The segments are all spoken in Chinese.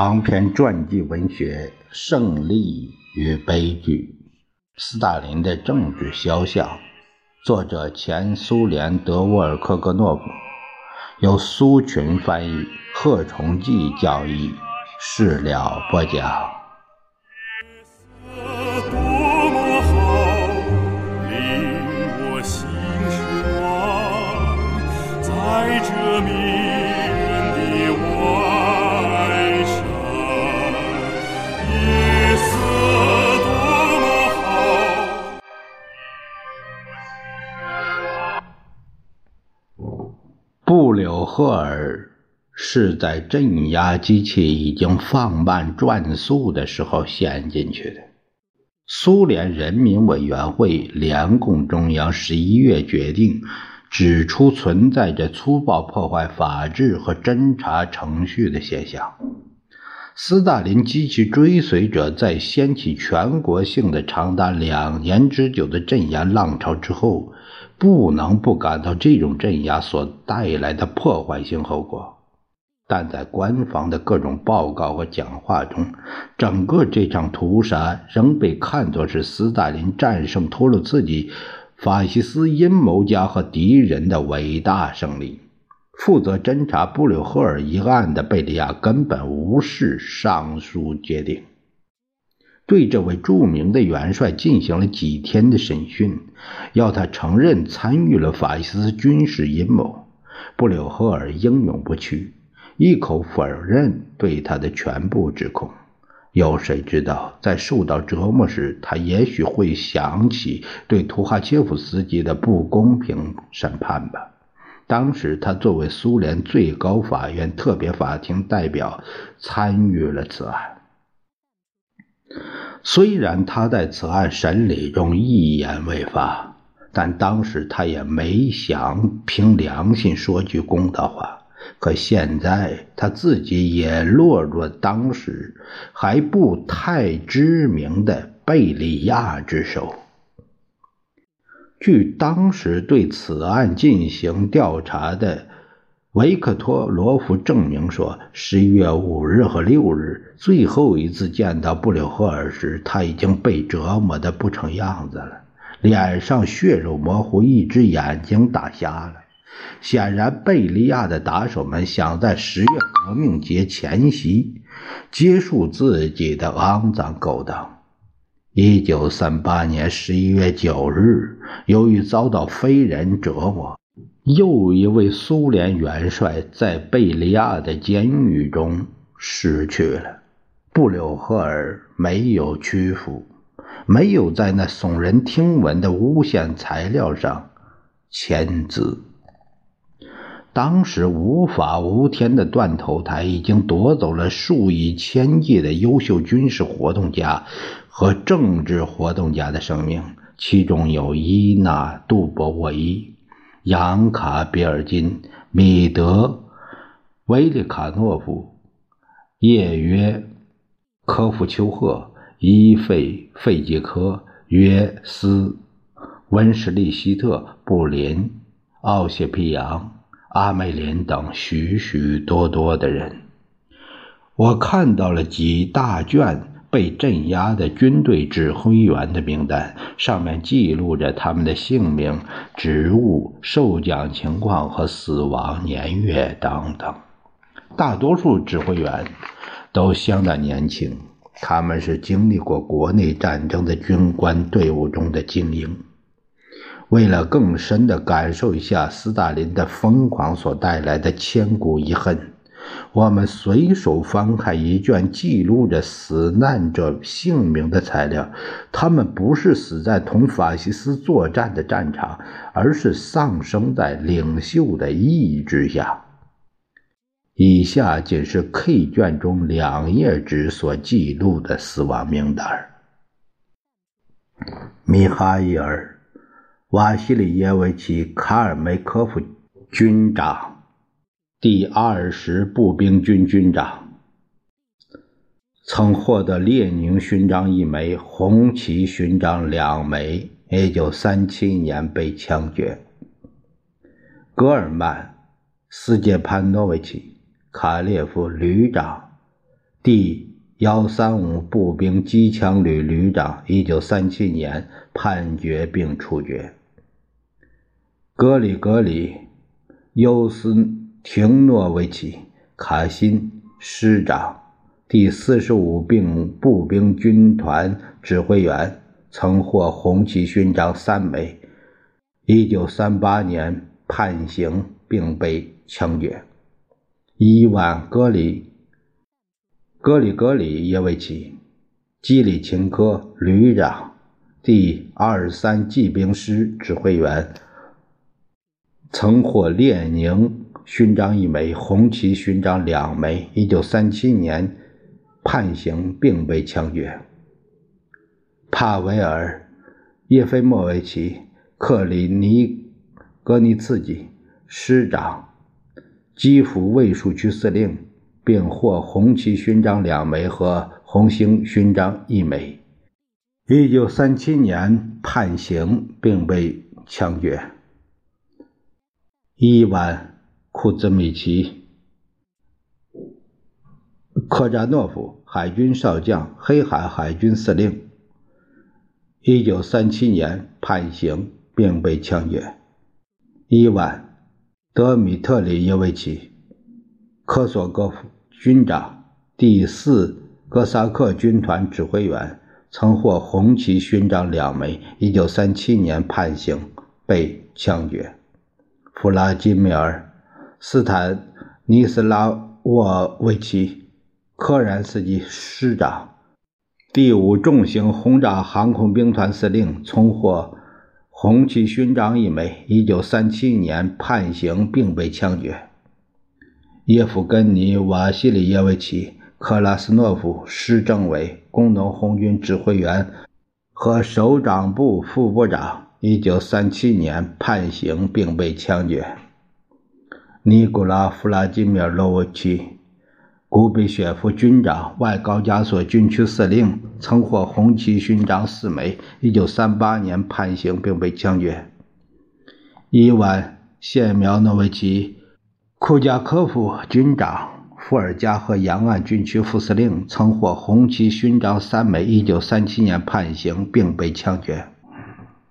长篇传记文学《胜利与悲剧》，斯大林的政治肖像，作者前苏联德沃尔科格诺夫，由苏群翻译，贺崇济教译，事了播讲。赫尔是在镇压机器已经放慢转速的时候陷进去的。苏联人民委员会联共中央十一月决定指出存在着粗暴破坏法治和侦查程序的现象。斯大林及其追随者在掀起全国性的长达两年之久的镇压浪潮之后。不能不感到这种镇压所带来的破坏性后果，但在官方的各种报告和讲话中，整个这场屠杀仍被看作是斯大林战胜托洛茨基、法西斯阴谋家和敌人的伟大胜利。负责侦查布留赫尔一案的贝利亚根本无视上述决定。对这位著名的元帅进行了几天的审讯，要他承认参与了法西斯军事阴谋。布柳赫尔英勇不屈，一口否认对他的全部指控。有谁知道，在受到折磨时，他也许会想起对图哈切夫斯基的不公平审判吧？当时，他作为苏联最高法院特别法庭代表，参与了此案。虽然他在此案审理中一言未发，但当时他也没想凭良心说句公道话。可现在他自己也落入当时还不太知名的贝利亚之手。据当时对此案进行调查的。维克托罗夫证明说，十一月五日和六日最后一次见到布柳赫尔时，他已经被折磨得不成样子了，脸上血肉模糊，一只眼睛打瞎了。显然，贝利亚的打手们想在十月革命节前夕结束自己的肮脏勾当。一九三八年十一月九日，由于遭到非人折磨。又一位苏联元帅在贝利亚的监狱中失去了。布柳赫尔没有屈服，没有在那耸人听闻的诬陷材料上签字。当时无法无天的断头台已经夺走了数以千计的优秀军事活动家和政治活动家的生命，其中有伊娜·杜博维。扬卡·比尔金、米德·维利卡诺夫、叶约·科夫丘赫、伊费·费杰科、约斯、温什利希特、布林、奥谢皮扬、阿梅林等许许多多的人，我看到了几大卷。被镇压的军队指挥员的名单上面记录着他们的姓名、职务、受奖情况和死亡年月等等。大多数指挥员都相当年轻，他们是经历过国内战争的军官队伍中的精英。为了更深地感受一下斯大林的疯狂所带来的千古遗恨。我们随手翻开一卷记录着死难者姓名的材料，他们不是死在同法西斯作战的战场，而是丧生在领袖的意志下。以下仅是 K 卷中两页纸所记录的死亡名单：米哈伊尔·瓦西里耶维奇·卡尔梅科夫军长。第二十步兵军军长，曾获得列宁勋章一枚，红旗勋章两枚。一九三七年被枪决。戈尔曼·斯捷潘诺维奇·卡列夫旅长，第幺三五步兵机枪旅旅长，一九三七年判决并处决。格里格里·尤斯廷诺维奇·卡辛师长，第四十五兵步兵军团指挥员，曾获红旗勋章三枚。一九三八年判刑并被枪决。伊万·格里格里格里耶维奇·基里琴科旅长，第二十三骑兵师指挥员，曾获列宁勋章一枚，红旗勋章两枚。一九三七年判刑并被枪决。帕维尔·叶菲莫维奇·克里尼格尼茨基师长。基辅卫戍区司令，并获红旗勋章两枚和红星勋章一枚。一九三七年判刑并被枪决。伊万·库兹米奇·科扎诺夫，海军少将，黑海海军司令。一九三七年判刑并被枪决。伊万。德米特里耶维奇·科索戈夫军长，第四哥萨克军团指挥员，曾获红旗勋章两枚。一九三七年判刑，被枪决。弗拉基米尔·斯坦尼斯拉沃维奇·科然斯基师长，第五重型轰炸航空兵团司令，曾获。红旗勋章一枚。一九三七年判刑并被枪决。叶夫根尼·瓦西里耶维奇·克拉斯诺夫师政委、工农红军指挥员和首长部副部长。一九三七年判刑并被枪决。尼古拉·弗拉基米尔·罗维奇。古比雪夫军长，外高加索军区司令，曾获红旗勋章四枚。一九三八年判刑并被枪决。伊万·谢苗诺维奇·库加科夫军长，伏尔加河沿岸军区副司令，曾获红旗勋章三枚。一九三七年判刑并被枪决。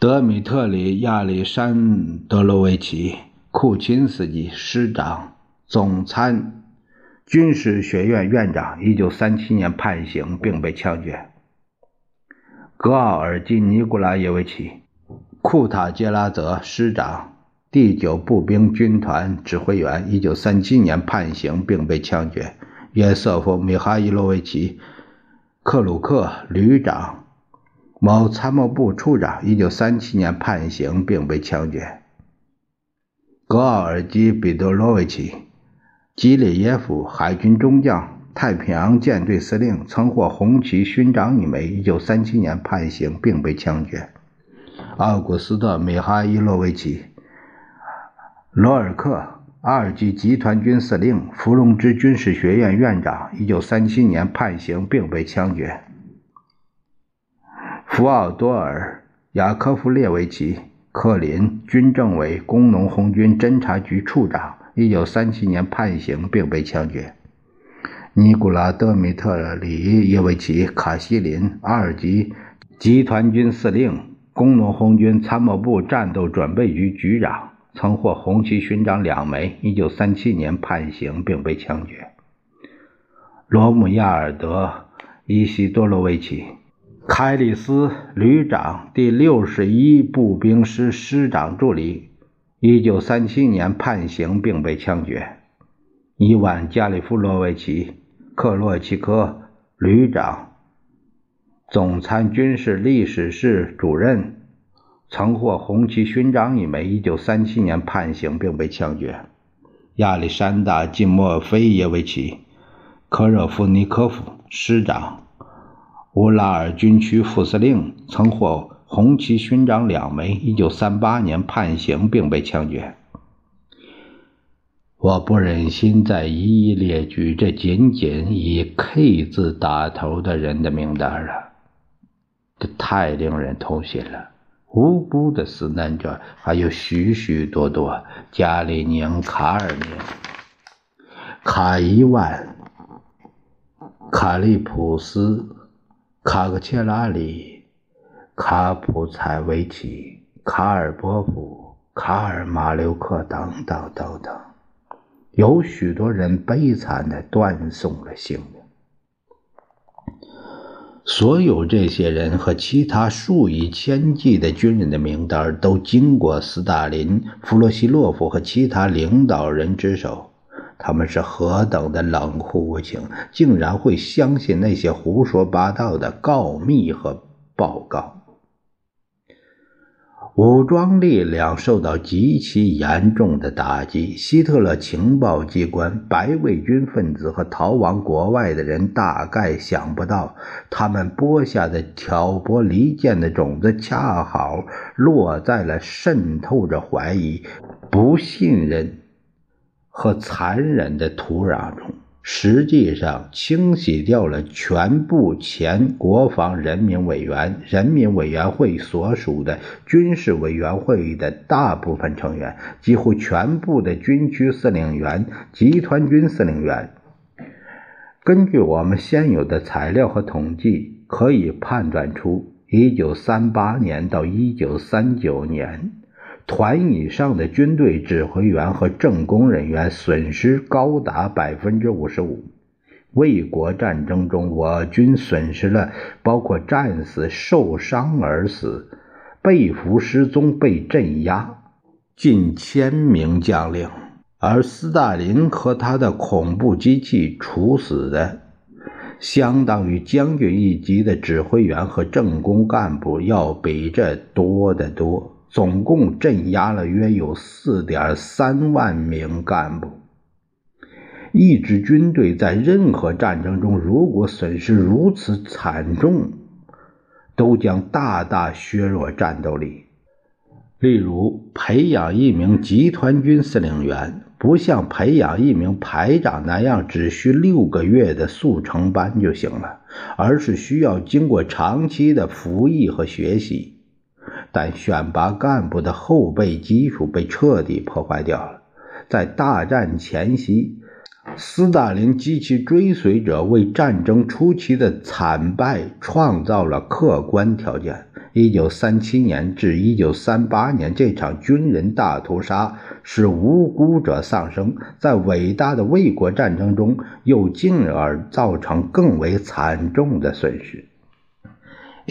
德米特里·亚历山德罗维奇·库钦斯基师长，总参。军事学院院长，一九三七年判刑并被枪决。格奥尔基·尼古拉耶维奇·库塔杰拉泽师长，第九步兵军团指挥员，一九三七年判刑并被枪决。约瑟夫·米哈伊洛维奇·克鲁克旅长，某参谋部处长，一九三七年判刑并被枪决。格奥尔基·彼得罗维奇。基列耶夫，海军中将，太平洋舰队司令，曾获红旗勋章一枚。一九三七年判刑并被枪决。奥古斯特·米哈伊洛维奇·罗尔克，二级集团军司令，伏龙芝军事学院院长。一九三七年判刑并被枪决。福奥多尔·雅科夫列维奇·克林，军政委工农红军侦察局处长。一九三七年判刑并被枪决。尼古拉·德米特里耶维奇·卡西林，二级集团军司令，工农红军参谋部战斗准备局局长，曾获红旗勋章两枚。一九三七年判刑并被枪决。罗姆亚尔德·伊西多罗维奇·凯里斯旅长，第六十一步兵师师长助理。一九三七年判刑并被枪决。伊万·加里夫罗维奇·克洛奇科旅长，总参军事历史室主任，曾获红旗勋章一枚。一九三七年判刑并被枪决。亚历山大·季莫菲耶维奇·科热夫尼科夫师长，乌拉尔军区副司令，曾获。红旗勋章两枚，一九三八年判刑并被枪决。我不忍心再一一列举这仅仅以 K 字打头的人的名单了，这太令人痛心了。无辜的死难者还有许许多多：加里宁、卡尔宁、卡伊万、卡利普斯、卡克切拉里、卡普采维奇、卡尔波夫、卡尔马留克等等等等，有许多人悲惨的断送了性命。所有这些人和其他数以千计的军人的名单都经过斯大林、弗洛西洛夫和其他领导人之手。他们是何等的冷酷无情，竟然会相信那些胡说八道的告密和报告。武装力量受到极其严重的打击，希特勒情报机关、白卫军分子和逃亡国外的人大概想不到，他们播下的挑拨离间的种子，恰好落在了渗透着怀疑、不信任和残忍的土壤中。实际上，清洗掉了全部前国防人民委员人民委员会所属的军事委员会的大部分成员，几乎全部的军区司令员、集团军司令员。根据我们现有的材料和统计，可以判断出，1938年到1939年。团以上的军队指挥员和政工人员损失高达百分之五十五。卫国战争中，我军损失了包括战死、受伤而死、被俘、失踪、被镇压近千名将领，而斯大林和他的恐怖机器处死的，相当于将军一级的指挥员和政工干部要比这多得多。总共镇压了约有四点三万名干部。一支军队在任何战争中，如果损失如此惨重，都将大大削弱战斗力。例如，培养一名集团军司令员，不像培养一名排长那样只需六个月的速成班就行了，而是需要经过长期的服役和学习。但选拔干部的后备基础被彻底破坏掉了。在大战前夕，斯大林及其追随者为战争初期的惨败创造了客观条件。1937年至1938年这场军人大屠杀使无辜者丧生，在伟大的卫国战争中又进而造成更为惨重的损失。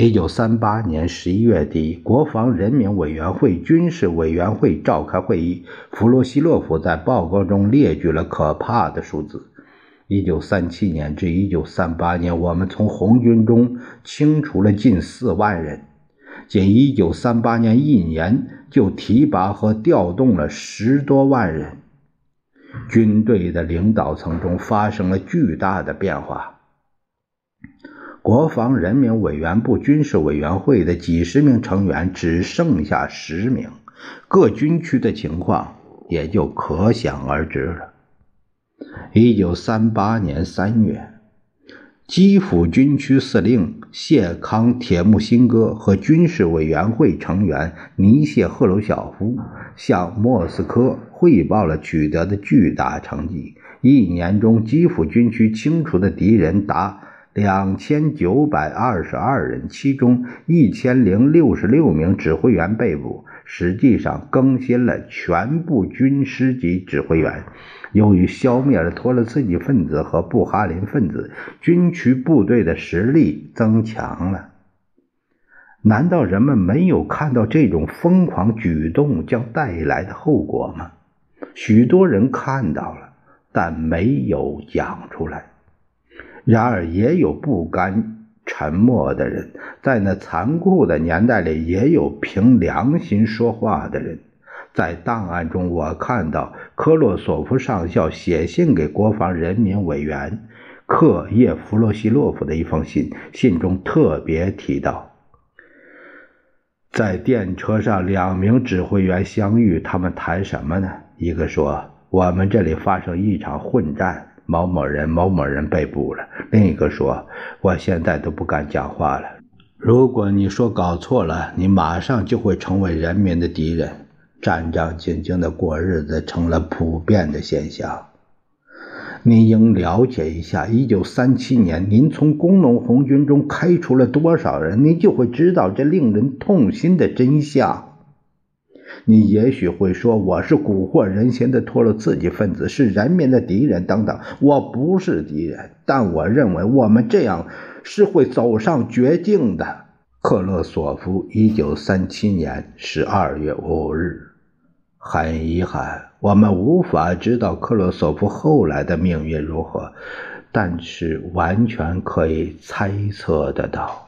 一九三八年十一月底，国防人民委员会军事委员会召开会议。弗罗西洛夫在报告中列举了可怕的数字：一九三七年至一九三八年，我们从红军中清除了近四万人；仅一九三八年一年就提拔和调动了十多万人。军队的领导层中发生了巨大的变化。国防人民委员部军事委员会的几十名成员只剩下十名，各军区的情况也就可想而知了。一九三八年三月，基辅军区司令谢康·铁木辛哥和军事委员会成员尼谢·赫鲁晓夫向莫斯科汇报了取得的巨大成绩：一年中，基辅军区清除的敌人达。两千九百二十二人，其中一千零六十六名指挥员被捕。实际上，更新了全部军师级指挥员。由于消灭了托洛茨基分子和布哈林分子，军区部队的实力增强了。难道人们没有看到这种疯狂举动将带来的后果吗？许多人看到了，但没有讲出来。然而，也有不甘沉默的人，在那残酷的年代里，也有凭良心说话的人。在档案中，我看到科洛索夫上校写信给国防人民委员克叶弗洛西洛夫的一封信，信中特别提到，在电车上，两名指挥员相遇，他们谈什么呢？一个说：“我们这里发生一场混战。”某某人某某人被捕了。另一个说：“我现在都不敢讲话了。如果你说搞错了，你马上就会成为人民的敌人。”战战兢兢的过日子成了普遍的现象。您应了解一下，一九三七年您从工农红军中开除了多少人，您就会知道这令人痛心的真相。你也许会说我是蛊惑人心的托洛茨基分子，是人民的敌人等等。我不是敌人，但我认为我们这样是会走上绝境的。克洛索夫，一九三七年十二月五日。很遗憾，我们无法知道克洛索夫后来的命运如何，但是完全可以猜测得到。